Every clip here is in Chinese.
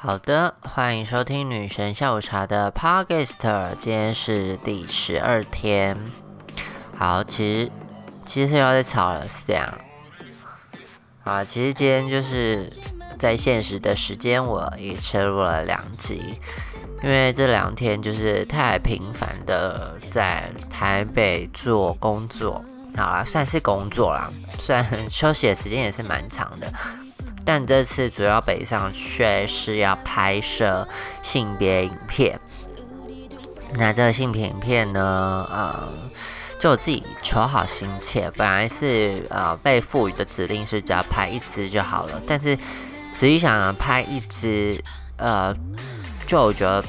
好的，欢迎收听女神下午茶的 Podcast，今天是第十二天。好，其实其实又要再吵了，是这样。好，其实今天就是在现实的时间，我也切入了两集，因为这两天就是太频繁的在台北做工作，好啦，算是工作啦，虽然 休息的时间也是蛮长的。但这次主要北上却是要拍摄性别影片。那这个性别影片呢，呃，就我自己求好心切，本来是呃被赋予的指令是只要拍一支就好了，但是仔细想想，拍一支，呃，就我觉得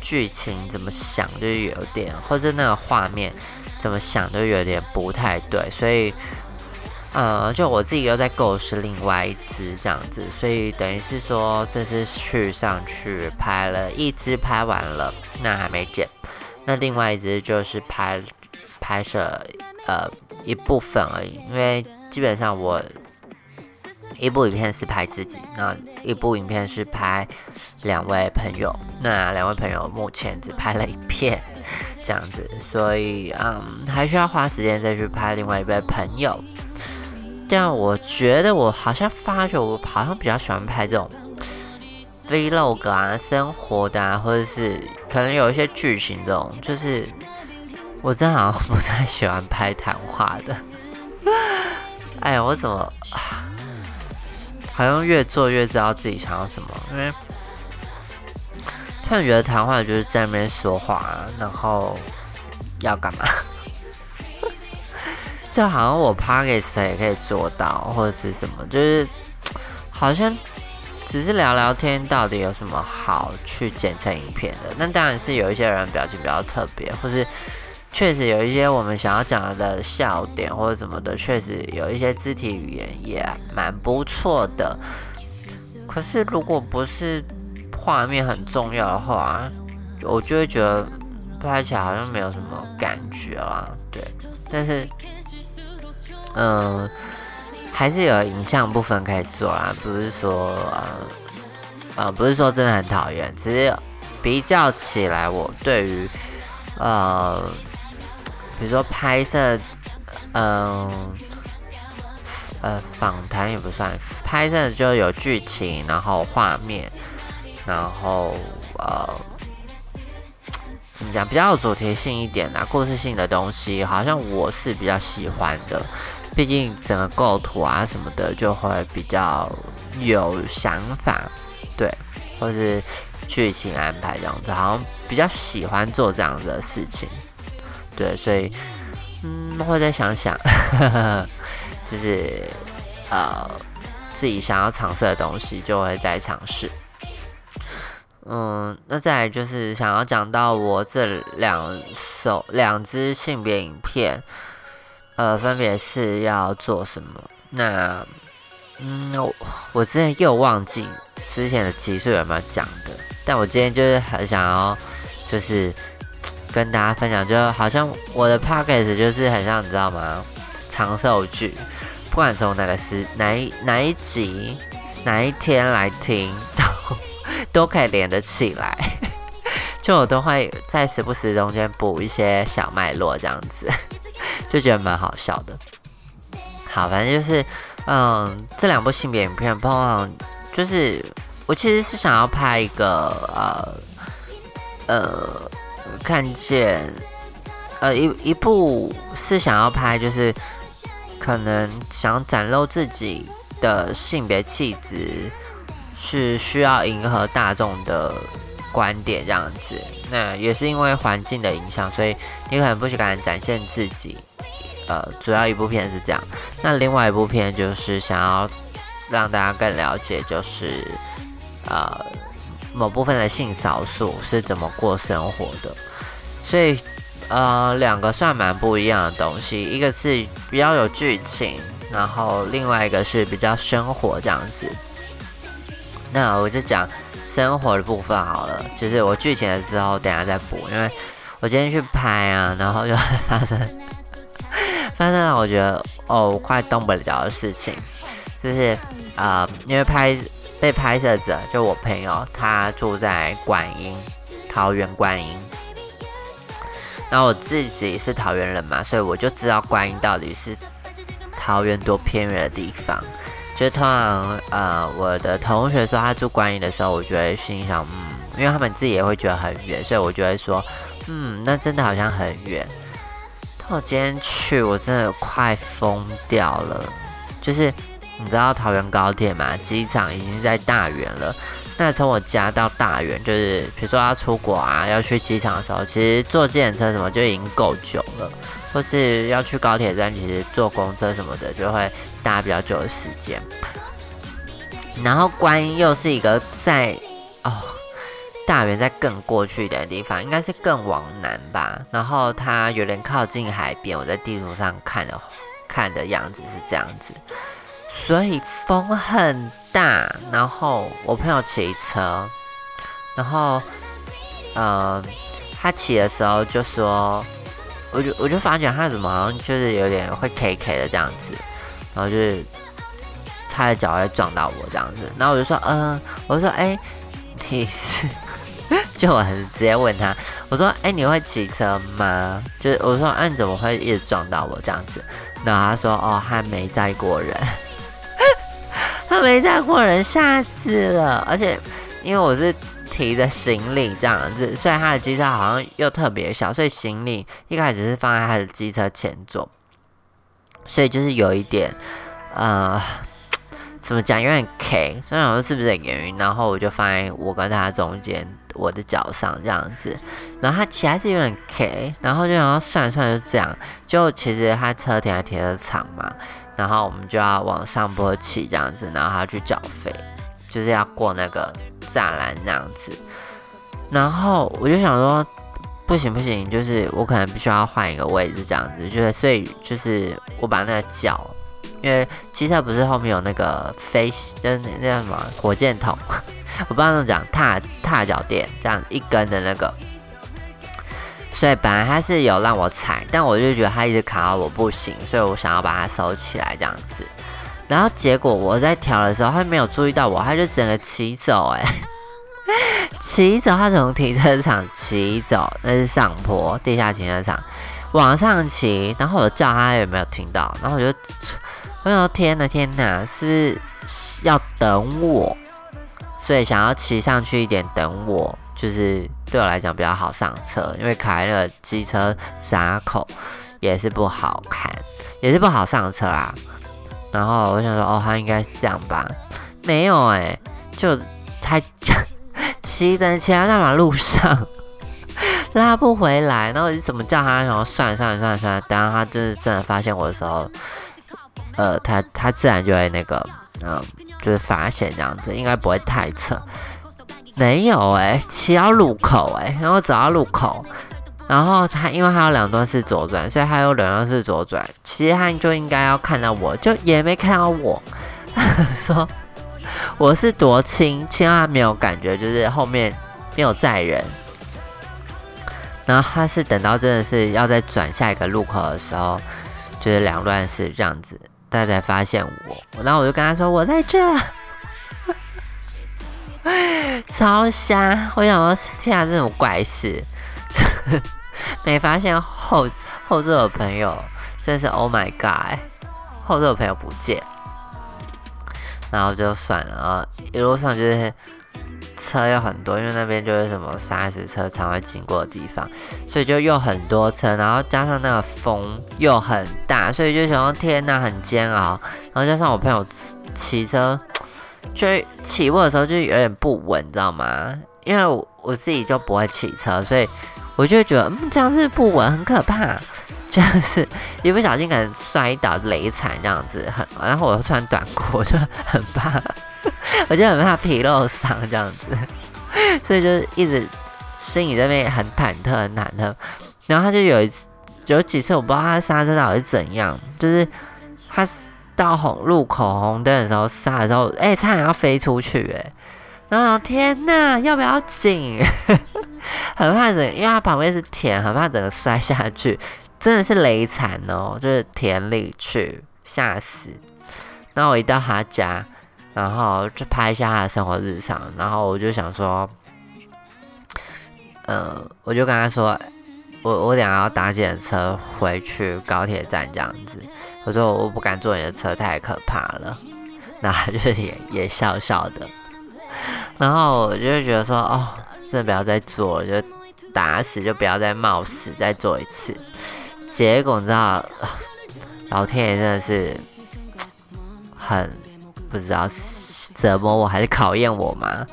剧情怎么想就有点，或者那个画面怎么想都有点不太对，所以。呃，就我自己又在构思另外一支这样子，所以等于是说，这次去上去拍了一支，拍完了，那还没剪。那另外一支就是拍拍摄呃一部分而已，因为基本上我一部影片是拍自己，那一部影片是拍两位朋友，那两位朋友目前只拍了一片这样子，所以嗯，还需要花时间再去拍另外一位朋友。但我觉得我好像发觉我好像比较喜欢拍这种 vlog 啊，生活的啊，或者是可能有一些剧情这种，就是我真好像 不太喜欢拍谈话的。哎呀，我怎么好像越做越知道自己想要什么？因为突然觉得谈话就是在那边说话，然后要干嘛？就好像我 p o c k e t 也可以做到，或者是什么，就是好像只是聊聊天，到底有什么好去剪成影片的？那当然是有一些人表情比较特别，或是确实有一些我们想要讲的笑点或者什么的，确实有一些肢体语言也蛮不错的。可是如果不是画面很重要的话，我就会觉得拍起来好像没有什么感觉啦。对，但是。嗯，还是有影像部分可以做啦，不是说呃呃，不是说真的很讨厌，其实比较起来，我对于呃，比如说拍摄，嗯呃，访谈也不算，拍摄就有剧情，然后画面，然后呃，怎么讲，比较有主题性一点的故事性的东西，好像我是比较喜欢的。毕竟整个构图啊什么的就会比较有想法，对，或是剧情安排这样子，好像比较喜欢做这样的事情，对，所以嗯，会再想想，就是呃自己想要尝试的东西就会再尝试。嗯，那再来就是想要讲到我这两首两支性别影片。呃，分别是要做什么？那，嗯，我我之前又忘记之前的集数有没有讲的，但我今天就是很想要，就是跟大家分享，就好像我的 p o c k e t 就是很像，你知道吗？长寿剧，不管从哪个时哪一哪一集哪一天来听，都都可以连得起来，就我都会在时不时中间补一些小脉络这样子。就觉得蛮好笑的。好，反正就是，嗯，这两部性别影片，碰碰，就是我其实是想要拍一个，呃，呃，看见，呃，一一部是想要拍，就是可能想展露自己的性别气质，是需要迎合大众的观点这样子。那也是因为环境的影响，所以你可能不敢展现自己。呃，主要一部片是这样，那另外一部片就是想要让大家更了解，就是呃某部分的性少数是怎么过生活的，所以呃两个算蛮不一样的东西，一个是比较有剧情，然后另外一个是比较生活这样子。那我就讲生活的部分好了，就是我剧情的时候等下再补，因为我今天去拍啊，然后就 发生。但是呢我觉得哦，快动不了的事情，就是啊，因为拍被拍摄者就我朋友，他住在观音，桃园观音。然后我自己是桃园人嘛，所以我就知道观音到底是桃园多偏远的地方。就通常呃，我的同学说他住观音的时候，我觉得心想，嗯，因为他们自己也会觉得很远，所以我就会说，嗯，那真的好像很远。我今天去，我真的快疯掉了。就是你知道桃园高铁嘛，机场已经在大园了。那从我家到大园，就是比如说要出国啊，要去机场的时候，其实坐电车什么就已经够久了。或是要去高铁站，其实坐公车什么的就会搭比较久的时间。然后观音又是一个在哦大园在更过去的地方，应该是更往南吧。然后它有点靠近海边，我在地图上看的看的样子是这样子，所以风很大。然后我朋友骑车，然后呃他骑的时候就说。我就我就发觉他怎么好像就是有点会 K K 的这样子，然后就是他的脚会撞到我这样子，然后我就说嗯，我就说哎，你是，就我很直接问他，我说哎你会骑车吗？就是我说哎你怎么会一直撞到我这样子？然后他说哦他没载过人，他没载过人，吓死了，而且因为我是。提着行李这样子，虽然他的机车好像又特别小，所以行李一开始是放在他的机车前座，所以就是有一点，呃，怎么讲，有点 K。所以我说是不是很原因？然后我就放在我跟他中间，我的脚上这样子。然后他骑还是有点 K，然后就想要算算就这样。就其实他车停在停车场嘛，然后我们就要往上坡骑这样子，然后他去缴费，就是要过那个。栅栏这样子，然后我就想说，不行不行，就是我可能必须要换一个位置这样子，就是所以就是我把那个脚，因为机车不是后面有那个飞，就是那什么火箭筒，我不知道怎么讲，踏踏脚垫这样一根的那个，所以本来他是有让我踩，但我就觉得他一直卡到我不行，所以我想要把它收起来这样子。然后结果我在调的时候，他没有注意到我，他就整个骑走，哎，骑走，他从停车场骑走，那是上坡地下停车场，往上骑，然后我叫他有没有听到，然后我就，我说天哪天哪，是是要等我？所以想要骑上去一点等我，就是对我来讲比较好上车，因为开了机车闸口也是不好看，也是不好上车啊。然后我想说，哦，他应该是这样吧？没有哎，就他 骑在骑在大马路上拉不回来，然后我怎么叫他？然后算了算了算了算了，等下他就是真的发现我的时候，呃，他他自然就会那个，嗯，就是发现这样子，应该不会太扯。没有哎，骑到路口哎，然后走到路口。然后他因为他有两段式左转，所以他有两段式左转。其实他就应该要看到我，就也没看到我。说我是多轻，轻到他没有感觉，就是后面没有载人。然后他是等到真的是要再转下一个路口的时候，就是两段式这样子，他才发现我。然后我就跟他说：“我在这。”超瞎！我想说，天啊，这种怪事。没发现后后座的朋友，真是 Oh my God！后座的朋友不见，然后就算了啊。一路上就是车又很多，因为那边就是什么沙石车常会经过的地方，所以就又很多车，然后加上那个风又很大，所以就想天呐，很煎熬。然后加上我朋友骑车，就起步的时候就有点不稳，你知道吗？因为我我自己就不会骑车，所以。我就会觉得，嗯，这样是不稳，很可怕。这样是一不小心可能摔倒、雷惨这样子，很。然后我又穿短裤，就很怕，我就很怕皮肉伤这样子，所以就是一直心里这边很忐忑、很忐忑。然后他就有一次，有几次我不知道他刹车到底是怎样，就是他到红路口红灯的时候刹的时候，哎，差点要飞出去，哎。然后天呐，要不要紧？很怕整，因为它旁边是田，很怕整个摔下去，真的是雷惨哦，就是田里去吓死。然后我一到他家，然后就拍一下他的生活日常，然后我就想说，呃，我就跟他说，我我等下要搭计程车回去高铁站这样子，我说我不敢坐你的车，太可怕了，那就是也也笑笑的，然后我就觉得说，哦，真的不要再坐了，就打死就不要再冒死再做一次，结果你知道，老天爷真的是很。不知道折磨我还是考验我吗？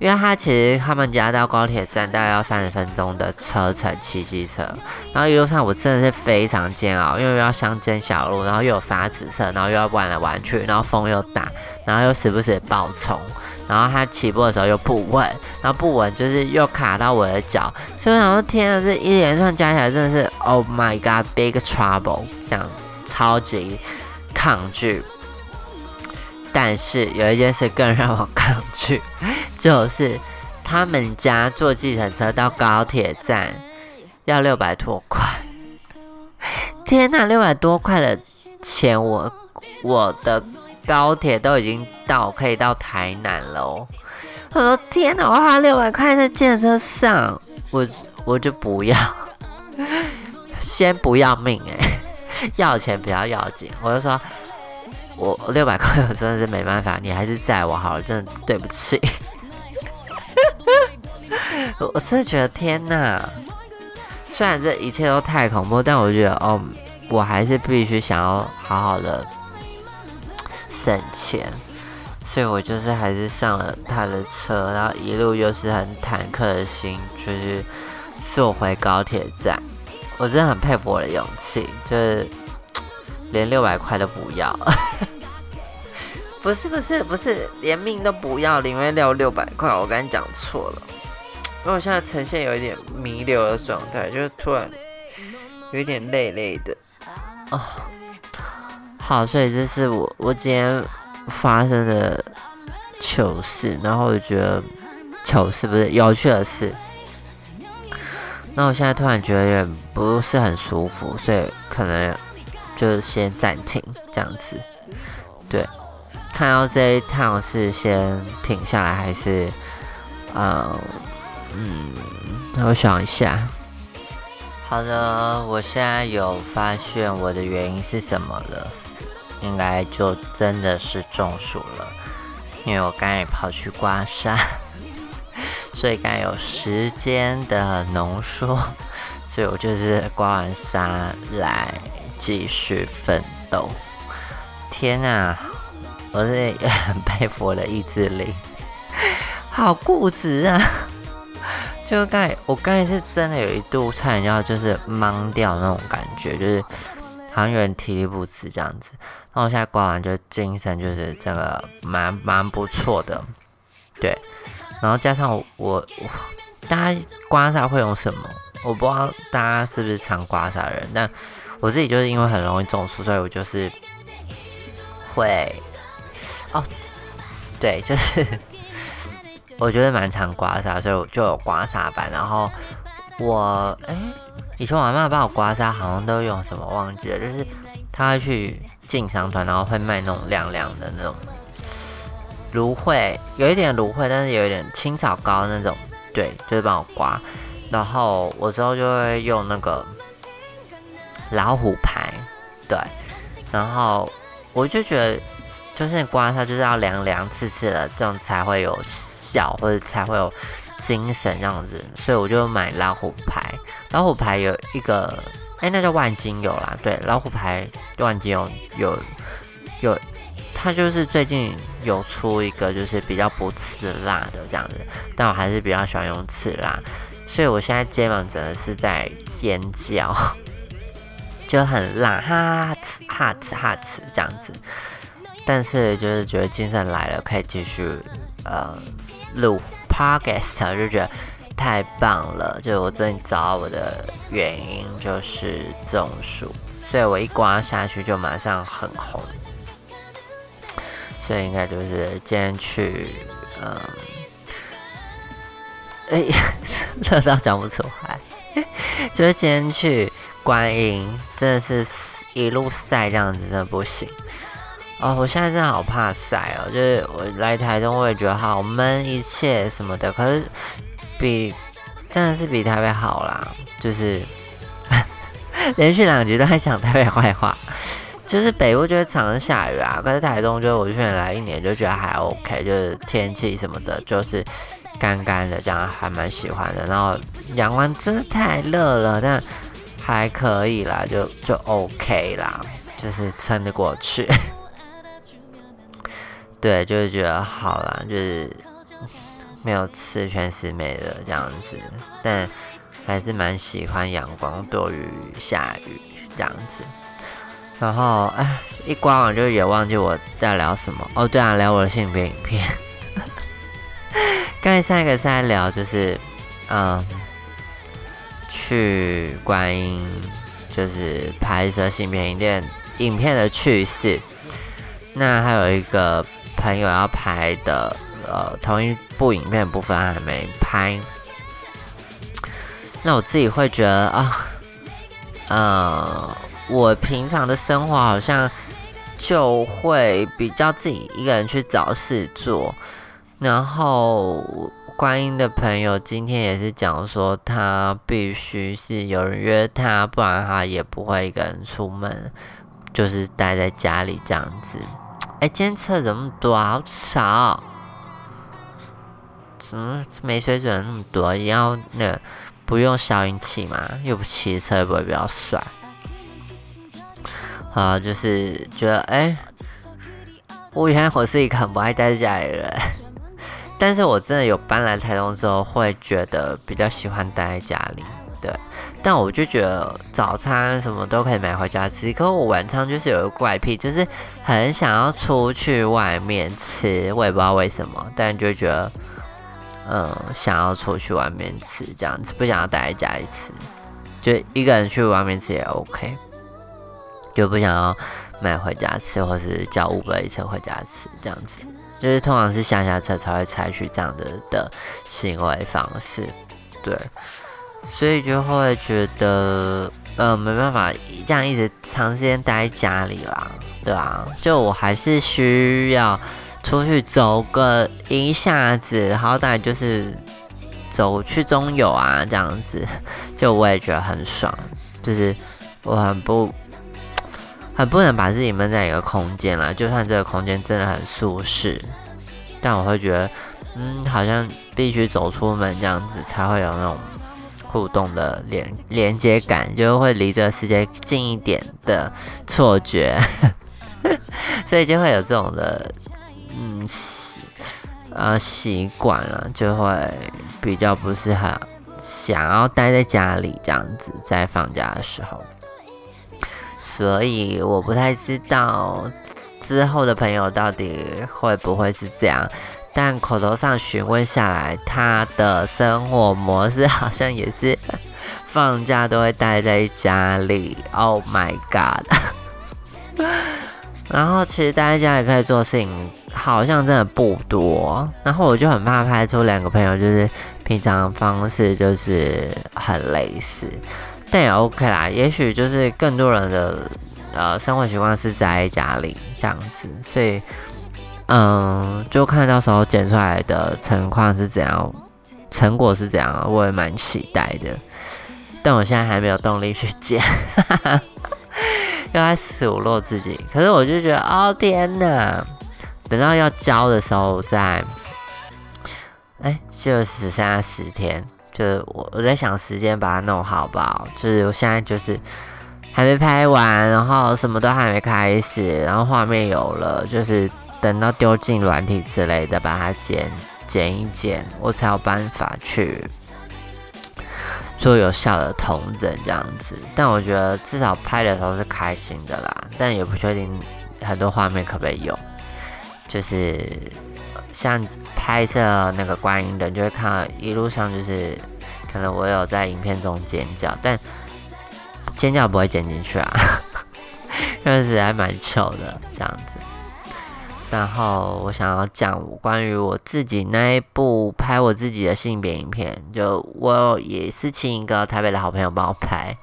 因为他其实他们家到高铁站大概要三十分钟的车程骑机车，然后一路上我真的是非常煎熬，因为要乡间小路，然后又有沙子车，然后又要玩来玩去，然后风又大，然后又时不时爆冲，然后他起步的时候又不稳，然后不稳就是又卡到我的脚，所以我想说天啊，这一连串加起来真的是 Oh my God，big trouble，这样超级抗拒。但是有一件事更让我抗拒，就是他们家坐计程车到高铁站要六百多块。天呐，六百多块的钱，我我的高铁都已经到，可以到台南了。我说天呐，我花六百块在计程车上，我我就不要，先不要命哎，要钱比较要紧。我就说。我六百块，我真的是没办法，你还是载我好了，真的对不起。我真的觉得天哪，虽然这一切都太恐怖，但我觉得哦，我还是必须想要好好的省钱，所以我就是还是上了他的车，然后一路又是很忐忑的心，就是坐回高铁站。我真的很佩服我的勇气，就是。连六百块都不要，不是不是不是，连命都不要，宁愿要六百块。我刚才讲错了，因为我现在呈现有一点弥留的状态，就是突然有一点累累的啊。好，所以这是我我今天发生的糗事，然后我觉得糗事不是有趣的事。那我现在突然觉得有点不是很舒服，所以可能。就先暂停这样子，对，看到这一趟是先停下来还是，呃，嗯，我想一下。好的，我现在有发现我的原因是什么了，应该就真的是中暑了，因为我刚才跑去刮痧，所以刚有时间的浓缩，所以我就是刮完痧来。继续奋斗！天啊，我是也很佩服我的意志力，好固执啊！就刚才，我刚才是真的有一度差点要就是懵掉那种感觉，就是好像有点体力不支这样子。然后我现在刮完就精神就是真的蛮蛮不错的，对。然后加上我我大家刮痧会用什么？我不知道大家是不是常刮痧人，但。我自己就是因为很容易中暑，所以我就是会哦，对，就是 我觉得蛮常刮痧，所以我就有刮痧板。然后我哎，以前我妈妈帮我刮痧，好像都用什么忘记了，就是她会去进商团，然后会卖那种凉凉的那种芦荟，有一点芦荟，但是有一点青草膏那种，对，就是帮我刮。然后我之后就会用那个。老虎牌，对，然后我就觉得，就是刮它就是要凉凉刺刺的，这样才会有效，或者才会有精神这样子，所以我就买老虎牌。老虎牌有一个，哎，那叫万金油啦，对，老虎牌万金油有有，它就是最近有出一个就是比较不刺辣的这样子，但我还是比较喜欢用刺辣，所以我现在肩膀真的是在尖叫。就很辣，哈呲哈呲哈呲这样子，但是就是觉得精神来了，可以继续呃录 podcast，就觉得太棒了。就我最近找我的原因，就是中暑，所以我一刮下去就马上很红，所以应该就是今天去，嗯，哎，乐到讲不出来，就是今天去。观音真的是一路晒这样子，真的不行。哦，我现在真的好怕晒哦，就是我来台中我也觉得好闷，一切什么的，可是比真的是比台北好啦，就是 连续两集都在讲台北坏话。就是北部就会常常下雨啊，可是台东就我去年来一年就觉得还 OK，就是天气什么的，就是干干的，这样还蛮喜欢的。然后阳光真的太热了，但还可以啦，就就 OK 啦，就是撑得过去。对，就是觉得好啦，就是没有十全十美的这样子，但还是蛮喜欢阳光多于下雨这样子。然后，哎，一关完就也忘记我在聊什么。哦，对啊，聊我的性别影片。刚才上一个是在聊，就是，嗯，去观音，就是拍摄性片影片影片的趣事。那还有一个朋友要拍的，呃，同一部影片部分还没拍。那我自己会觉得啊，嗯。我平常的生活好像就会比较自己一个人去找事做，然后观音的朋友今天也是讲说他必须是有人约他，不然他也不会一个人出门，就是待在家里这样子。哎，今天车怎么多啊？好吵！怎么没水准那么多？也要那不用消音器嘛？又不骑车，会不会比较帅？啊，就是觉得，哎，我原来我是一个很不爱待在家里的人，但是我真的有搬来台东之后，会觉得比较喜欢待在家里，对。但我就觉得早餐什么都可以买回家吃，可我晚上就是有个怪癖，就是很想要出去外面吃，我也不知道为什么，但就觉得，嗯，想要出去外面吃这样子，不想要待在家里吃，就一个人去外面吃也 OK。就不想要买回家吃，或是叫五百一车回家吃，这样子，就是通常是下下策才会采取这样的的行为方式，对，所以就会觉得，呃，没办法这样一直长时间待在家里啦，对吧？就我还是需要出去走个一下子，好歹就是走去中游啊，这样子，就我也觉得很爽，就是我很不。很不能把自己闷在一个空间啦，就算这个空间真的很舒适，但我会觉得，嗯，好像必须走出门这样子，才会有那种互动的连连接感，就会离这个世界近一点的错觉，所以就会有这种的，嗯习呃习惯了，就会比较不是很想要待在家里这样子，在放假的时候。所以我不太知道之后的朋友到底会不会是这样，但口头上询问下来，他的生活模式好像也是放假都会待在家里。Oh my god！然后其实待在家里可以做事情，好像真的不多。然后我就很怕拍出两个朋友就是平常方式就是很类似。但也 OK 啦，也许就是更多人的呃生活习惯是在家里这样子，所以嗯，就看到时候剪出来的情况是怎样，成果是怎样，我也蛮期待的。但我现在还没有动力去剪，又在数落自己。可是我就觉得，哦天哪，等到要交的时候再，哎，就只剩下十天。就是我我在想时间把它弄好不好？就是我现在就是还没拍完，然后什么都还没开始，然后画面有了，就是等到丢进软体之类的，把它剪剪一剪，我才有办法去 做有效的同整这样子。但我觉得至少拍的时候是开心的啦，但也不确定很多画面可不可以用。就是像。拍摄那个观音的，就会看到一路上就是，可能我有在影片中尖叫，但尖叫不会剪进去啊，确实还蛮丑的这样子。然后我想要讲关于我自己那一部拍我自己的性别影片，就我也是请一个台北的好朋友帮我拍，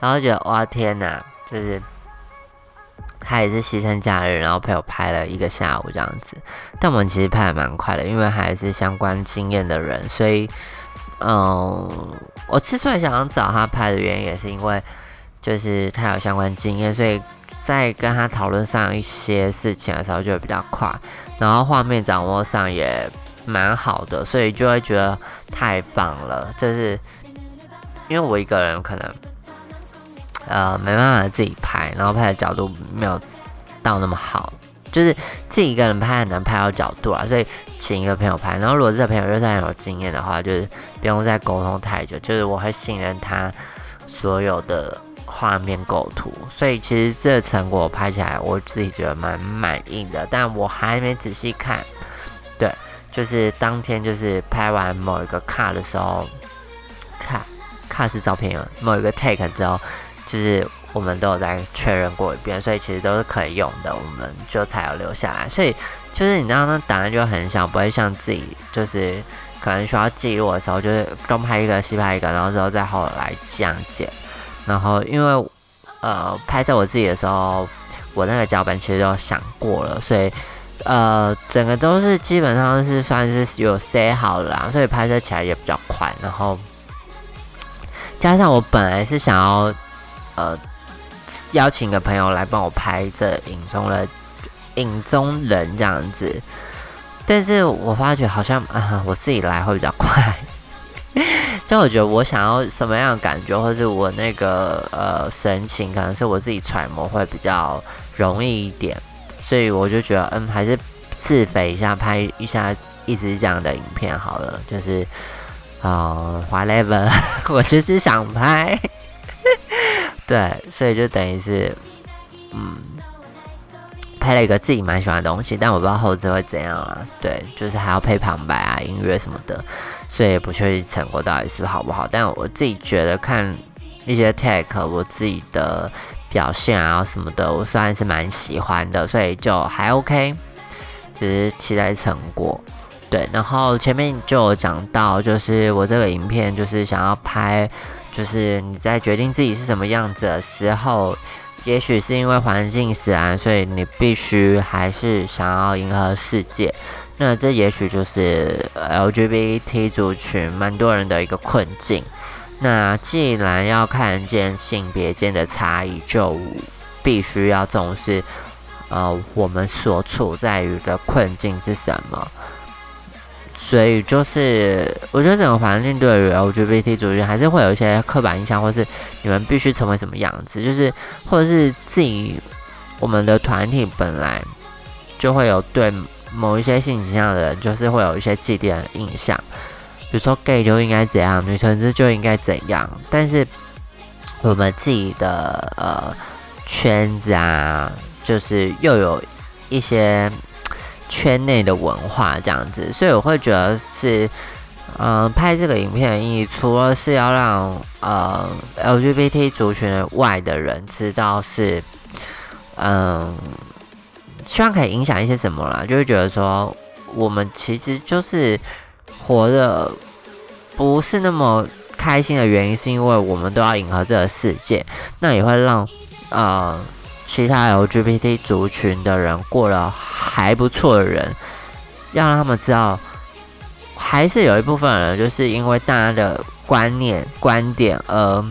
然后觉得哇天哪，就是他也是牺牲假日，然后陪我拍了一个下午这样子。但我们其实拍的蛮快的，因为还是相关经验的人，所以，嗯，我之所以想找他拍的原因，也是因为就是他有相关经验，所以在跟他讨论上一些事情的时候就会比较快，然后画面掌握上也蛮好的，所以就会觉得太棒了。就是因为我一个人可能。呃，没办法自己拍，然后拍的角度没有到那么好，就是自己一个人拍很难拍到角度啊，所以请一个朋友拍。然后如果这个朋友又是很有经验的话，就是不用再沟通太久，就是我会信任他所有的画面构图。所以其实这成果拍起来，我自己觉得蛮满意的，但我还没仔细看。对，就是当天就是拍完某一个卡的时候，卡卡是照片，某一个 take 之后。就是我们都有在确认过一遍，所以其实都是可以用的，我们就才有留下来。所以就是你知道，那档案就很小，不会像自己就是可能需要记录的时候，就是东拍一个西拍一个，然后之后再后来这样剪。然后因为呃拍摄我自己的时候，我那个脚本其实都想过了，所以呃整个都是基本上是算是有塞好了，所以拍摄起来也比较快。然后加上我本来是想要。呃，邀请个朋友来帮我拍这影中的影中人这样子，但是我发觉好像啊，我自己来会比较快。就我觉得我想要什么样的感觉，或者我那个呃神情，可能是我自己揣摩会比较容易一点，所以我就觉得嗯，还是自肥一下，拍一下一直这样的影片好了。就是啊，whatever，我就是想拍。对，所以就等于是，嗯，拍了一个自己蛮喜欢的东西，但我不知道后置会怎样了。对，就是还要配旁白啊、音乐什么的，所以也不确定成果到底是好不好。但我自己觉得看一些 take，我自己的表现啊什么的，我算是蛮喜欢的，所以就还 OK，只是期待成果。对，然后前面就有讲到，就是我这个影片就是想要拍。就是你在决定自己是什么样子的时候，也许是因为环境使然，所以你必须还是想要迎合世界。那这也许就是 LGBT 族群蛮多人的一个困境。那既然要看见性别间的差异，就必须要重视，呃，我们所处在于的困境是什么。所以就是，我觉得整个环境对于 LGBT 族群还是会有一些刻板印象，或是你们必须成为什么样子，就是或者是自己我们的团体本来就会有对某一些性倾向的人，就是会有一些既定的印象，比如说 gay 就应该怎样，女同志就应该怎样，但是我们自己的呃圈子啊，就是又有一些。圈内的文化这样子，所以我会觉得是，嗯，拍这个影片的意义，除了是要让呃 LGBT 族群外的人知道是，嗯，希望可以影响一些什么啦，就会觉得说，我们其实就是活的不是那么开心的原因，是因为我们都要迎合这个世界，那也会让呃。其他 LGBT 族群的人过了还不错的人，要让他们知道，还是有一部分人就是因为大家的观念、观点而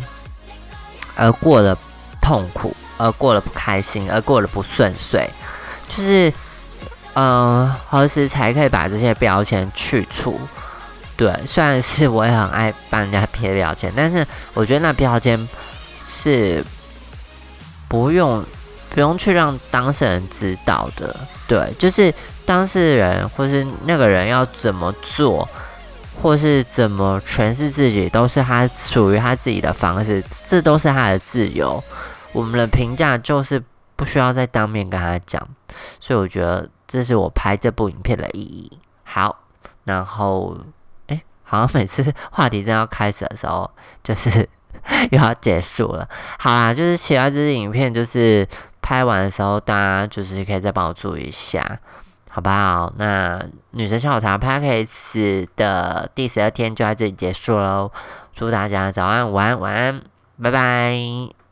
而过得痛苦，而过得不开心，而过得不顺遂。就是，嗯，何时才可以把这些标签去除？对，虽然是我也很爱帮人家贴标签，但是我觉得那标签是不用。不用去让当事人知道的，对，就是当事人或是那个人要怎么做，或是怎么诠释自己，都是他属于他自己的方式，这都是他的自由。我们的评价就是不需要再当面跟他讲，所以我觉得这是我拍这部影片的意义。好，然后，哎，好像每次话题正要开始的时候，就是又要结束了。好啦，就是其他这支影片就是。拍完的时候，大家就是可以再帮我注意一下，好不好？那女神下午茶 p a c k a g e 的第十二天就在这里结束喽。祝大家早安、午安、晚安，拜拜。